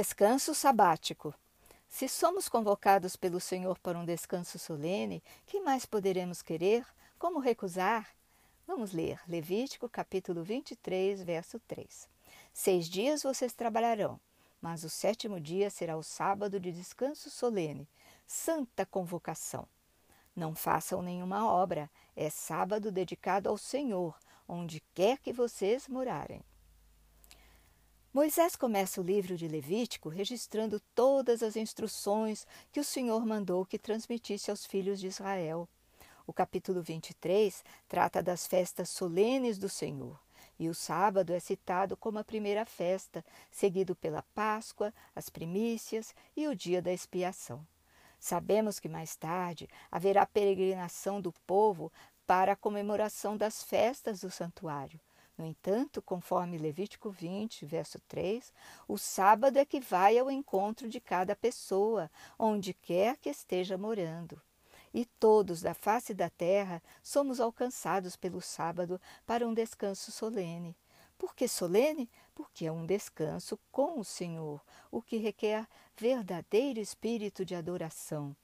Descanso sabático. Se somos convocados pelo Senhor para um descanso solene, que mais poderemos querer? Como recusar? Vamos ler Levítico capítulo 23, verso 3. Seis dias vocês trabalharão, mas o sétimo dia será o sábado de descanso solene, santa convocação. Não façam nenhuma obra, é sábado dedicado ao Senhor, onde quer que vocês morarem. Moisés começa o livro de Levítico registrando todas as instruções que o Senhor mandou que transmitisse aos filhos de Israel. O capítulo 23 trata das festas solenes do Senhor, e o sábado é citado como a primeira festa, seguido pela Páscoa, as primícias e o dia da expiação. Sabemos que mais tarde haverá peregrinação do povo para a comemoração das festas do santuário. No entanto, conforme Levítico 20, verso 3, o sábado é que vai ao encontro de cada pessoa, onde quer que esteja morando. E todos da face da terra somos alcançados pelo sábado para um descanso solene. Por que solene? Porque é um descanso com o Senhor, o que requer verdadeiro espírito de adoração.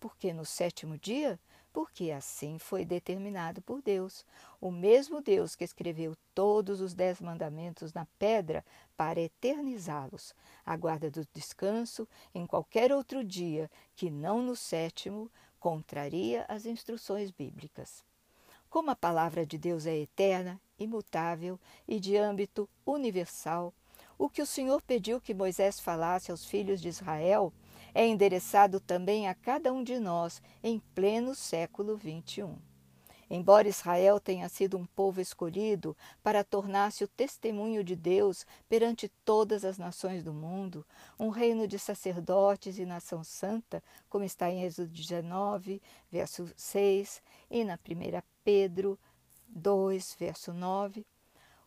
Porque no sétimo dia porque assim foi determinado por Deus, o mesmo Deus que escreveu todos os dez mandamentos na pedra para eternizá-los. A guarda do descanso em qualquer outro dia que não no sétimo contraria as instruções bíblicas. Como a palavra de Deus é eterna, imutável e de âmbito universal, o que o Senhor pediu que Moisés falasse aos filhos de Israel é endereçado também a cada um de nós em pleno século XXI. Embora Israel tenha sido um povo escolhido para tornar-se o testemunho de Deus perante todas as nações do mundo, um reino de sacerdotes e nação santa, como está em Êxodo 19, verso 6, e na 1 Pedro 2, verso 9,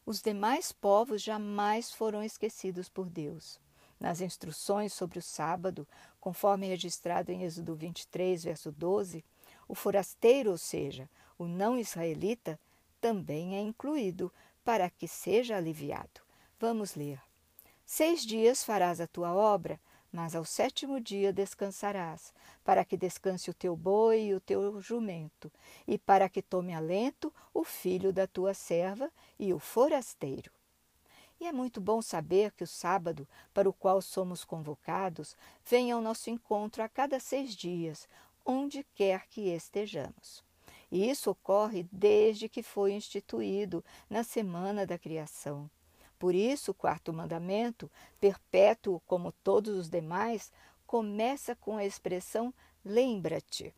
os demais povos jamais foram esquecidos por Deus. Nas instruções sobre o sábado, conforme registrado em Êxodo 23, verso 12, o forasteiro, ou seja, o não israelita, também é incluído para que seja aliviado. Vamos ler. Seis dias farás a tua obra, mas ao sétimo dia descansarás, para que descanse o teu boi e o teu jumento, e para que tome alento o filho da tua serva e o forasteiro. E é muito bom saber que o sábado, para o qual somos convocados, vem ao nosso encontro a cada seis dias, onde quer que estejamos. E isso ocorre desde que foi instituído na semana da criação. Por isso, o quarto mandamento, perpétuo como todos os demais, começa com a expressão lembra-te.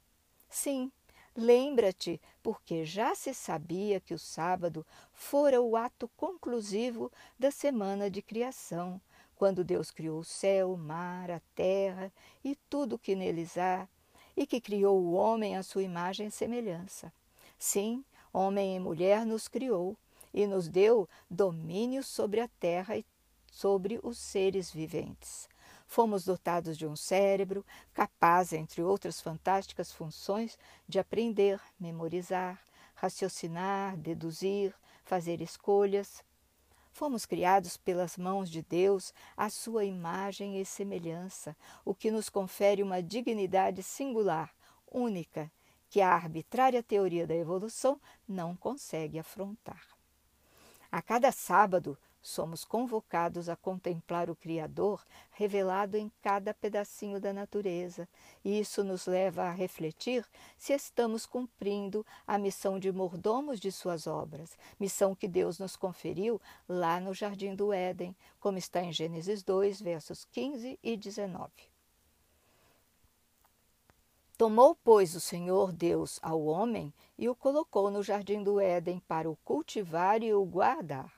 Sim, Lembra-te, porque já se sabia que o sábado fora o ato conclusivo da semana de criação, quando Deus criou o céu, o mar, a terra e tudo o que neles há, e que criou o homem à sua imagem e semelhança. Sim, homem e mulher nos criou e nos deu domínio sobre a terra e sobre os seres viventes. Fomos dotados de um cérebro capaz, entre outras fantásticas funções, de aprender, memorizar, raciocinar, deduzir, fazer escolhas. Fomos criados pelas mãos de Deus à sua imagem e semelhança, o que nos confere uma dignidade singular, única, que a arbitrária teoria da evolução não consegue afrontar. A cada sábado, Somos convocados a contemplar o Criador revelado em cada pedacinho da natureza, e isso nos leva a refletir se estamos cumprindo a missão de mordomos de Suas obras, missão que Deus nos conferiu lá no Jardim do Éden, como está em Gênesis 2, versos 15 e 19. Tomou, pois, o Senhor Deus ao homem e o colocou no jardim do Éden para o cultivar e o guardar.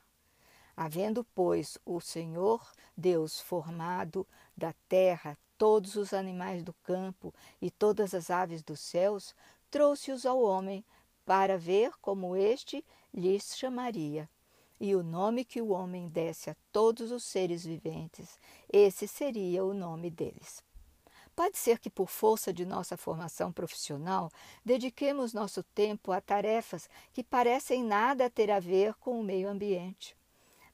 Havendo, pois, o Senhor Deus formado da terra todos os animais do campo e todas as aves dos céus, trouxe-os ao homem para ver como este lhes chamaria. E o nome que o homem desse a todos os seres viventes, esse seria o nome deles. Pode ser que, por força de nossa formação profissional, dediquemos nosso tempo a tarefas que parecem nada ter a ver com o meio ambiente.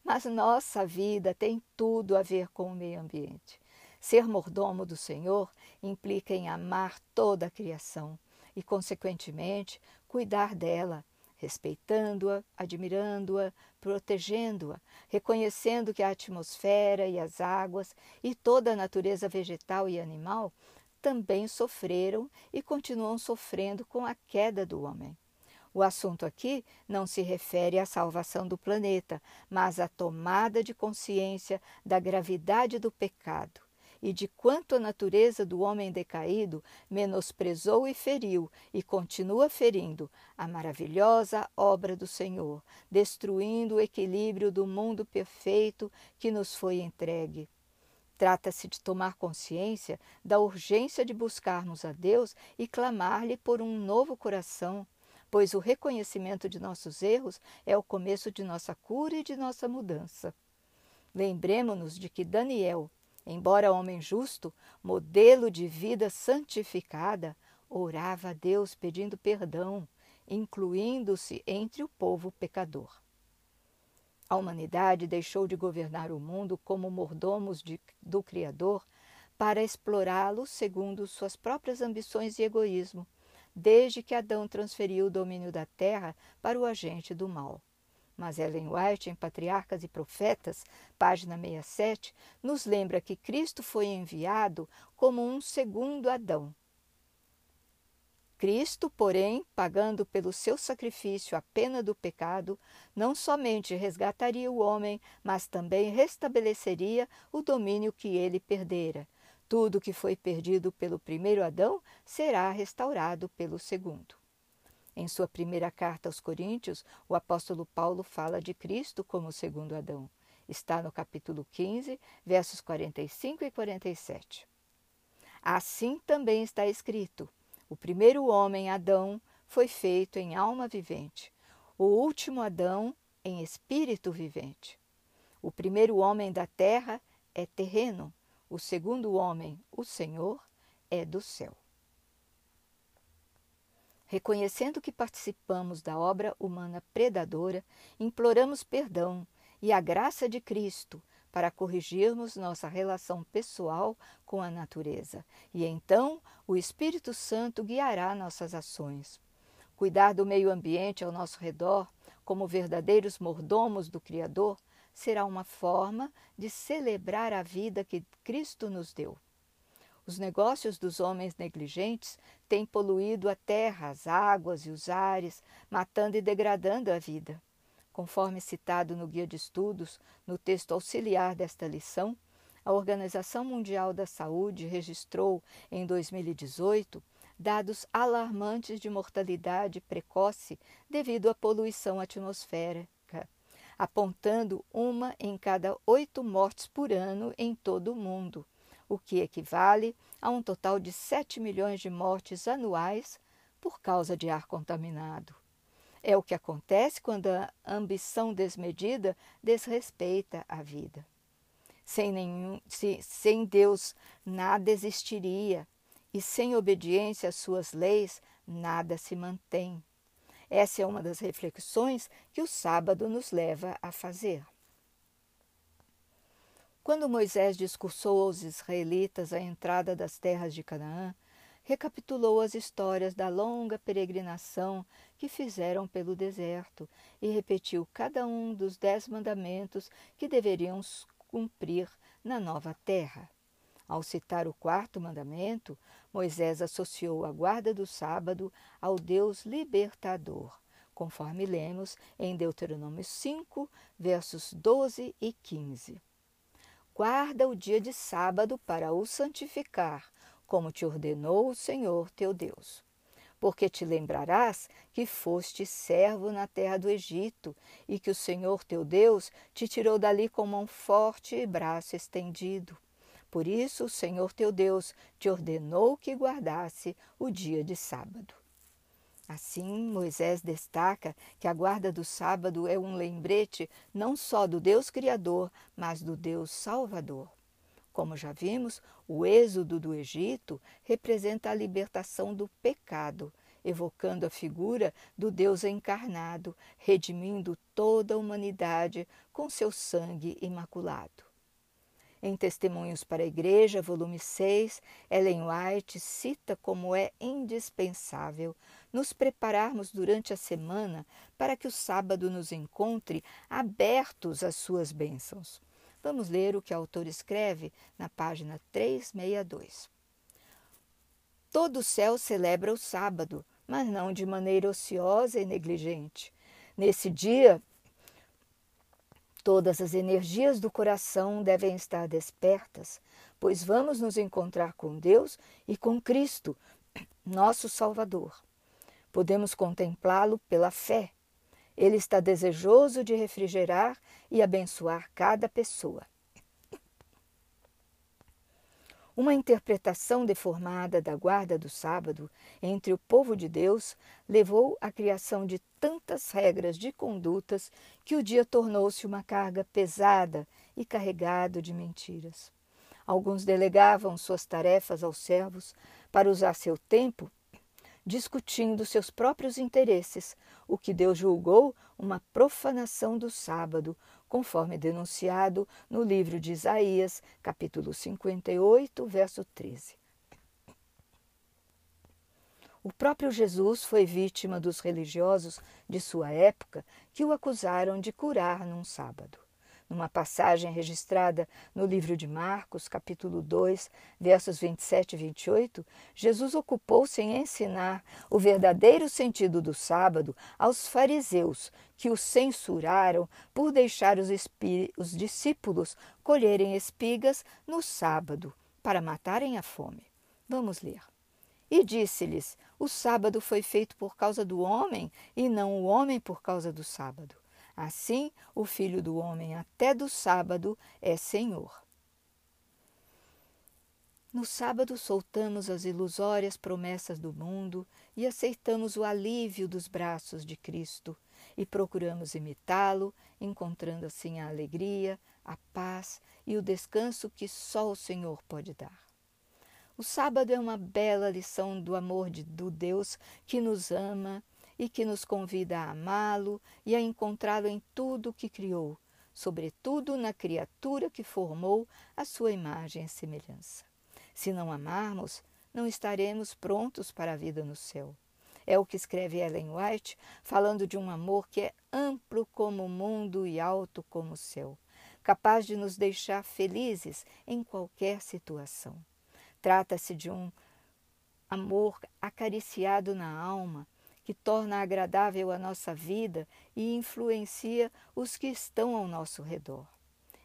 Mas nossa vida tem tudo a ver com o meio ambiente. Ser mordomo do Senhor implica em amar toda a criação e, consequentemente, cuidar dela, respeitando-a, admirando-a, protegendo-a, reconhecendo que a atmosfera e as águas e toda a natureza vegetal e animal também sofreram e continuam sofrendo com a queda do homem. O assunto aqui não se refere à salvação do planeta, mas à tomada de consciência da gravidade do pecado e de quanto a natureza do homem decaído menosprezou e feriu, e continua ferindo, a maravilhosa obra do Senhor, destruindo o equilíbrio do mundo perfeito que nos foi entregue. Trata-se de tomar consciência da urgência de buscarmos a Deus e clamar-lhe por um novo coração, pois o reconhecimento de nossos erros é o começo de nossa cura e de nossa mudança. Lembremos-nos de que Daniel, Embora homem justo, modelo de vida santificada, orava a Deus pedindo perdão, incluindo-se entre o povo pecador. A humanidade deixou de governar o mundo como mordomos de, do Criador para explorá-lo segundo suas próprias ambições e egoísmo, desde que Adão transferiu o domínio da terra para o agente do mal. Mas Ellen White, em Patriarcas e Profetas, página 67, nos lembra que Cristo foi enviado como um segundo Adão. Cristo, porém, pagando pelo seu sacrifício a pena do pecado, não somente resgataria o homem, mas também restabeleceria o domínio que ele perdera. Tudo que foi perdido pelo primeiro Adão será restaurado pelo segundo. Em sua primeira carta aos Coríntios, o apóstolo Paulo fala de Cristo como o segundo Adão. Está no capítulo 15, versos 45 e 47. Assim também está escrito: o primeiro homem, Adão, foi feito em alma vivente, o último Adão em espírito vivente. O primeiro homem da terra é terreno, o segundo homem, o Senhor, é do céu. Reconhecendo que participamos da obra humana predadora, imploramos perdão e a graça de Cristo para corrigirmos nossa relação pessoal com a natureza, e então o Espírito Santo guiará nossas ações. Cuidar do meio ambiente ao nosso redor, como verdadeiros mordomos do Criador, será uma forma de celebrar a vida que Cristo nos deu. Os negócios dos homens negligentes têm poluído a terra, as águas e os ares, matando e degradando a vida. Conforme citado no Guia de Estudos, no texto auxiliar desta lição, a Organização Mundial da Saúde registrou, em 2018, dados alarmantes de mortalidade precoce devido à poluição atmosférica, apontando uma em cada oito mortes por ano em todo o mundo o que equivale a um total de 7 milhões de mortes anuais por causa de ar contaminado. É o que acontece quando a ambição desmedida desrespeita a vida. Sem, nenhum, se, sem Deus, nada existiria, e sem obediência às suas leis, nada se mantém. Essa é uma das reflexões que o sábado nos leva a fazer. Quando Moisés discursou aos israelitas a entrada das terras de Canaã, recapitulou as histórias da longa peregrinação que fizeram pelo deserto e repetiu cada um dos dez mandamentos que deveriam cumprir na nova terra. Ao citar o quarto mandamento, Moisés associou a guarda do sábado ao Deus libertador, conforme lemos em Deuteronômio 5, versos 12 e 15. Guarda o dia de sábado para o santificar, como te ordenou o Senhor teu Deus. Porque te lembrarás que foste servo na terra do Egito e que o Senhor teu Deus te tirou dali com mão forte e braço estendido. Por isso o Senhor teu Deus te ordenou que guardasse o dia de sábado. Assim, Moisés destaca que a guarda do sábado é um lembrete não só do Deus Criador, mas do Deus Salvador. Como já vimos, o êxodo do Egito representa a libertação do pecado, evocando a figura do Deus encarnado, redimindo toda a humanidade com seu sangue imaculado. Em Testemunhos para a Igreja, volume 6, Ellen White cita como é indispensável nos prepararmos durante a semana para que o sábado nos encontre abertos às suas bênçãos. Vamos ler o que a autora escreve na página 362. Todo o céu celebra o sábado, mas não de maneira ociosa e negligente. Nesse dia, Todas as energias do coração devem estar despertas, pois vamos nos encontrar com Deus e com Cristo, nosso Salvador. Podemos contemplá-lo pela fé. Ele está desejoso de refrigerar e abençoar cada pessoa. Uma interpretação deformada da guarda do sábado entre o povo de Deus levou à criação de tantas regras de condutas que o dia tornou-se uma carga pesada e carregado de mentiras. Alguns delegavam suas tarefas aos servos para usar seu tempo discutindo seus próprios interesses, o que Deus julgou uma profanação do sábado, conforme denunciado no livro de Isaías, capítulo 58, verso 13. O próprio Jesus foi vítima dos religiosos de sua época que o acusaram de curar num sábado. Numa passagem registrada no livro de Marcos, capítulo 2, versos 27 e 28, Jesus ocupou-se em ensinar o verdadeiro sentido do sábado aos fariseus, que o censuraram por deixar os, os discípulos colherem espigas no sábado, para matarem a fome. Vamos ler. E disse-lhes: O sábado foi feito por causa do homem, e não o homem por causa do sábado. Assim, o Filho do Homem, até do sábado, é Senhor. No sábado, soltamos as ilusórias promessas do mundo e aceitamos o alívio dos braços de Cristo e procuramos imitá-lo, encontrando assim a alegria, a paz e o descanso que só o Senhor pode dar. O sábado é uma bela lição do amor de, do Deus que nos ama e que nos convida a amá-lo e a encontrá-lo em tudo o que criou, sobretudo na criatura que formou a sua imagem e semelhança. Se não amarmos, não estaremos prontos para a vida no céu. É o que escreve Ellen White, falando de um amor que é amplo como o mundo e alto como o céu, capaz de nos deixar felizes em qualquer situação. Trata-se de um amor acariciado na alma, que torna agradável a nossa vida e influencia os que estão ao nosso redor.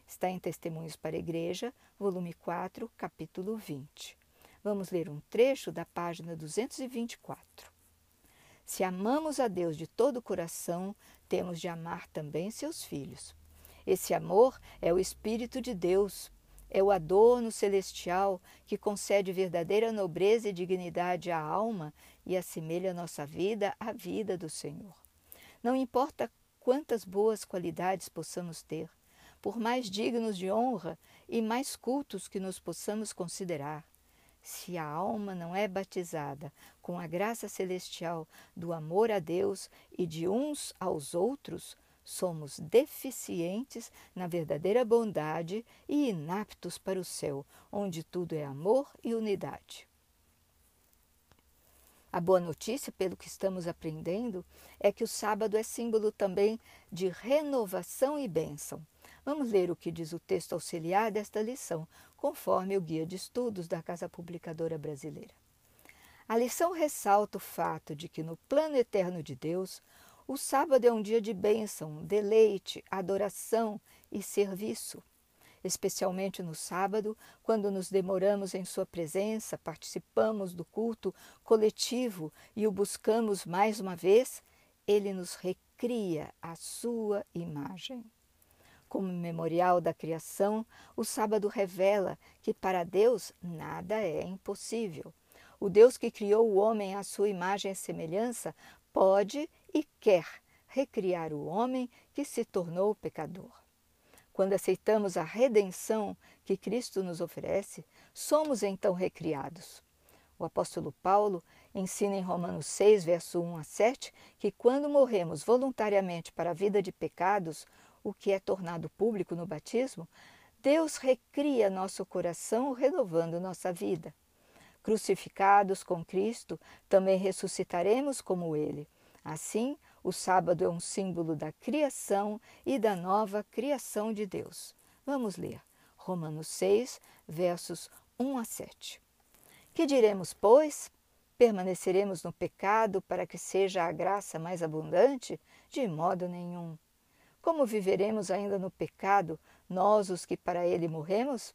Está em Testemunhos para a Igreja, volume 4, capítulo 20. Vamos ler um trecho da página 224. Se amamos a Deus de todo o coração, temos de amar também seus filhos. Esse amor é o Espírito de Deus, é o adorno celestial que concede verdadeira nobreza e dignidade à alma e assemelha nossa vida à vida do Senhor. Não importa quantas boas qualidades possamos ter, por mais dignos de honra e mais cultos que nos possamos considerar, se a alma não é batizada com a graça celestial do amor a Deus e de uns aos outros, somos deficientes na verdadeira bondade e inaptos para o céu, onde tudo é amor e unidade. A boa notícia, pelo que estamos aprendendo, é que o sábado é símbolo também de renovação e bênção. Vamos ler o que diz o texto auxiliar desta lição, conforme o Guia de Estudos da Casa Publicadora Brasileira. A lição ressalta o fato de que no plano eterno de Deus, o sábado é um dia de bênção, deleite, adoração e serviço. Especialmente no sábado, quando nos demoramos em Sua presença, participamos do culto coletivo e o buscamos mais uma vez, Ele nos recria a Sua imagem. Como memorial da criação, o sábado revela que para Deus nada é impossível. O Deus que criou o homem à sua imagem e semelhança pode e quer recriar o homem que se tornou pecador. quando aceitamos a redenção que Cristo nos oferece, somos então recriados. O apóstolo Paulo ensina em Romanos 6, verso 1 a 7, que quando morremos voluntariamente para a vida de pecados, o que é tornado público no batismo, Deus recria nosso coração, renovando nossa vida. Crucificados com Cristo, também ressuscitaremos como Ele. Assim, o sábado é um símbolo da criação e da nova criação de Deus. Vamos ler Romanos 6, versos 1 a 7. Que diremos, pois? Permaneceremos no pecado para que seja a graça mais abundante? De modo nenhum. Como viveremos ainda no pecado, nós os que para ele morremos?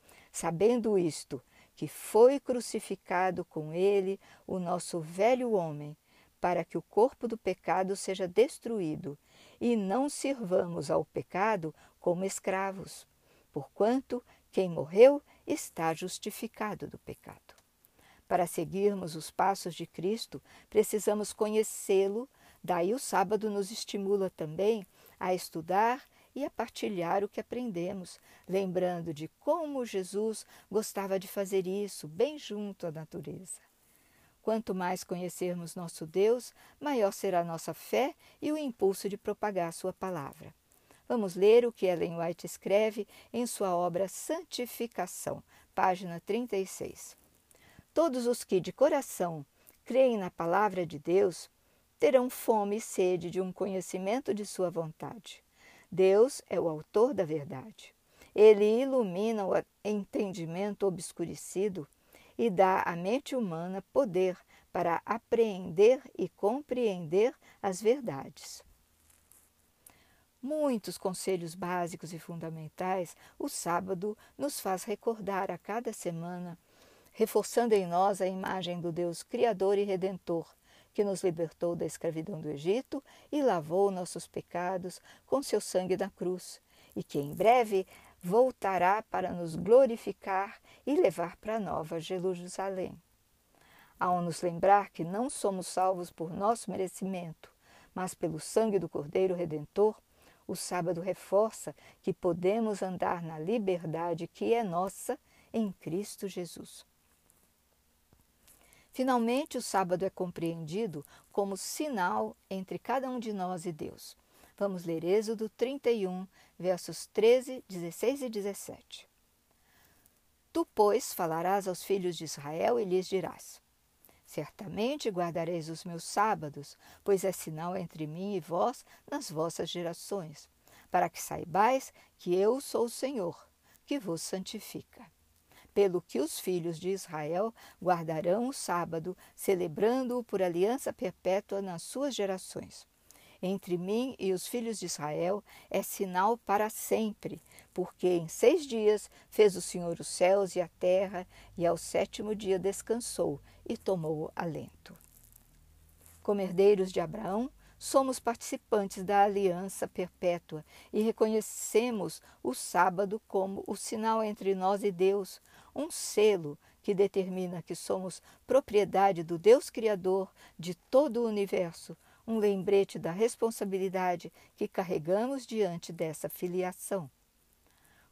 sabendo isto, que foi crucificado com ele o nosso velho homem, para que o corpo do pecado seja destruído, e não sirvamos ao pecado como escravos, porquanto quem morreu está justificado do pecado. Para seguirmos os passos de Cristo, precisamos conhecê-lo, daí o sábado nos estimula também a estudar e a partilhar o que aprendemos, lembrando de como Jesus gostava de fazer isso bem junto à natureza. Quanto mais conhecermos nosso Deus, maior será nossa fé e o impulso de propagar Sua palavra. Vamos ler o que Ellen White escreve em sua obra Santificação, página 36. Todos os que de coração creem na palavra de Deus terão fome e sede de um conhecimento de Sua vontade. Deus é o autor da verdade. Ele ilumina o entendimento obscurecido e dá à mente humana poder para apreender e compreender as verdades. Muitos conselhos básicos e fundamentais o sábado nos faz recordar a cada semana, reforçando em nós a imagem do Deus Criador e Redentor, que nos libertou da escravidão do Egito e lavou nossos pecados com seu sangue na cruz, e que em breve voltará para nos glorificar e levar para a nova Jerusalém. Ao nos lembrar que não somos salvos por nosso merecimento, mas pelo sangue do Cordeiro Redentor, o sábado reforça que podemos andar na liberdade que é nossa em Cristo Jesus. Finalmente, o sábado é compreendido como sinal entre cada um de nós e Deus. Vamos ler Êxodo 31, versos 13, 16 e 17. Tu, pois, falarás aos filhos de Israel e lhes dirás: Certamente guardareis os meus sábados, pois é sinal entre mim e vós nas vossas gerações, para que saibais que eu sou o Senhor, que vos santifica pelo que os filhos de Israel guardarão o sábado, celebrando-o por aliança perpétua nas suas gerações. Entre mim e os filhos de Israel é sinal para sempre, porque em seis dias fez o Senhor os céus e a terra, e ao sétimo dia descansou e tomou alento. Como herdeiros de Abraão, somos participantes da aliança perpétua e reconhecemos o sábado como o sinal entre nós e Deus, um selo que determina que somos propriedade do Deus Criador de todo o universo, um lembrete da responsabilidade que carregamos diante dessa filiação.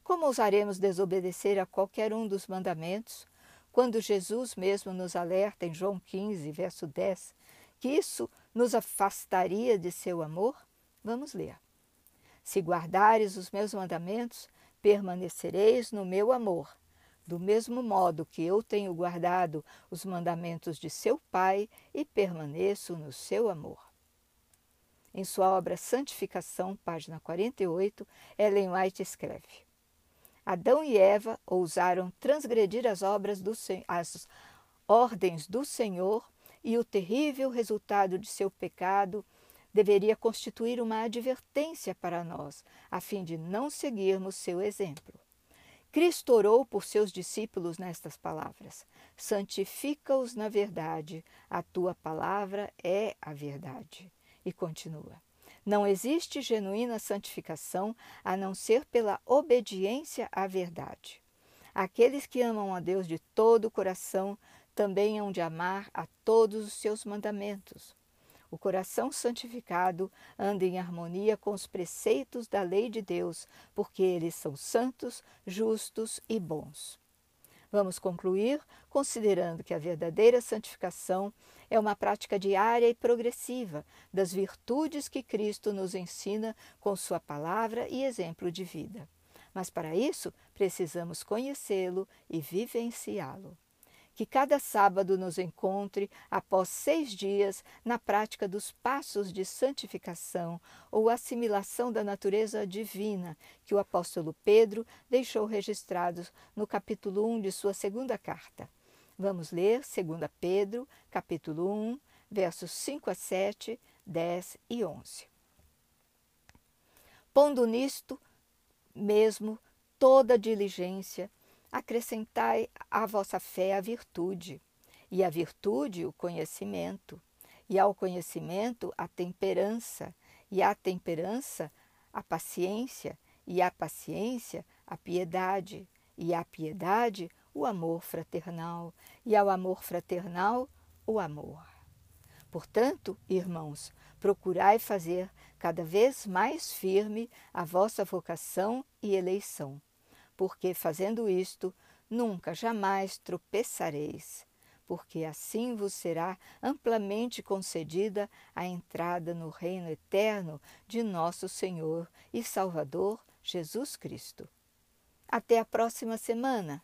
Como ousaremos desobedecer a qualquer um dos mandamentos, quando Jesus mesmo nos alerta em João 15, verso 10, que isso nos afastaria de seu amor? Vamos ler. Se guardares os meus mandamentos, permanecereis no meu amor, do mesmo modo que eu tenho guardado os mandamentos de seu Pai e permaneço no seu amor. Em sua obra Santificação, página 48, Ellen White escreve: Adão e Eva ousaram transgredir as do as ordens do Senhor e o terrível resultado de seu pecado deveria constituir uma advertência para nós, a fim de não seguirmos seu exemplo. Cristo orou por seus discípulos nestas palavras: Santifica-os na verdade, a tua palavra é a verdade. E continua: Não existe genuína santificação a não ser pela obediência à verdade. Aqueles que amam a Deus de todo o coração também hão de amar a todos os seus mandamentos. O coração santificado anda em harmonia com os preceitos da lei de Deus, porque eles são santos, justos e bons. Vamos concluir considerando que a verdadeira santificação é uma prática diária e progressiva das virtudes que Cristo nos ensina com Sua palavra e exemplo de vida. Mas para isso precisamos conhecê-lo e vivenciá-lo que cada sábado nos encontre, após seis dias, na prática dos passos de santificação ou assimilação da natureza divina que o apóstolo Pedro deixou registrados no capítulo 1 de sua segunda carta. Vamos ler 2 Pedro, capítulo 1, versos 5 a 7, 10 e 11. Pondo nisto mesmo toda diligência, acrescentai à vossa fé a virtude, e a virtude o conhecimento, e ao conhecimento a temperança, e à temperança a paciência, e à paciência a piedade, e à piedade o amor fraternal, e ao amor fraternal o amor. Portanto, irmãos, procurai fazer cada vez mais firme a vossa vocação e eleição porque fazendo isto, nunca jamais tropeçareis, porque assim vos será amplamente concedida a entrada no reino eterno de nosso Senhor e Salvador Jesus Cristo. Até a próxima semana!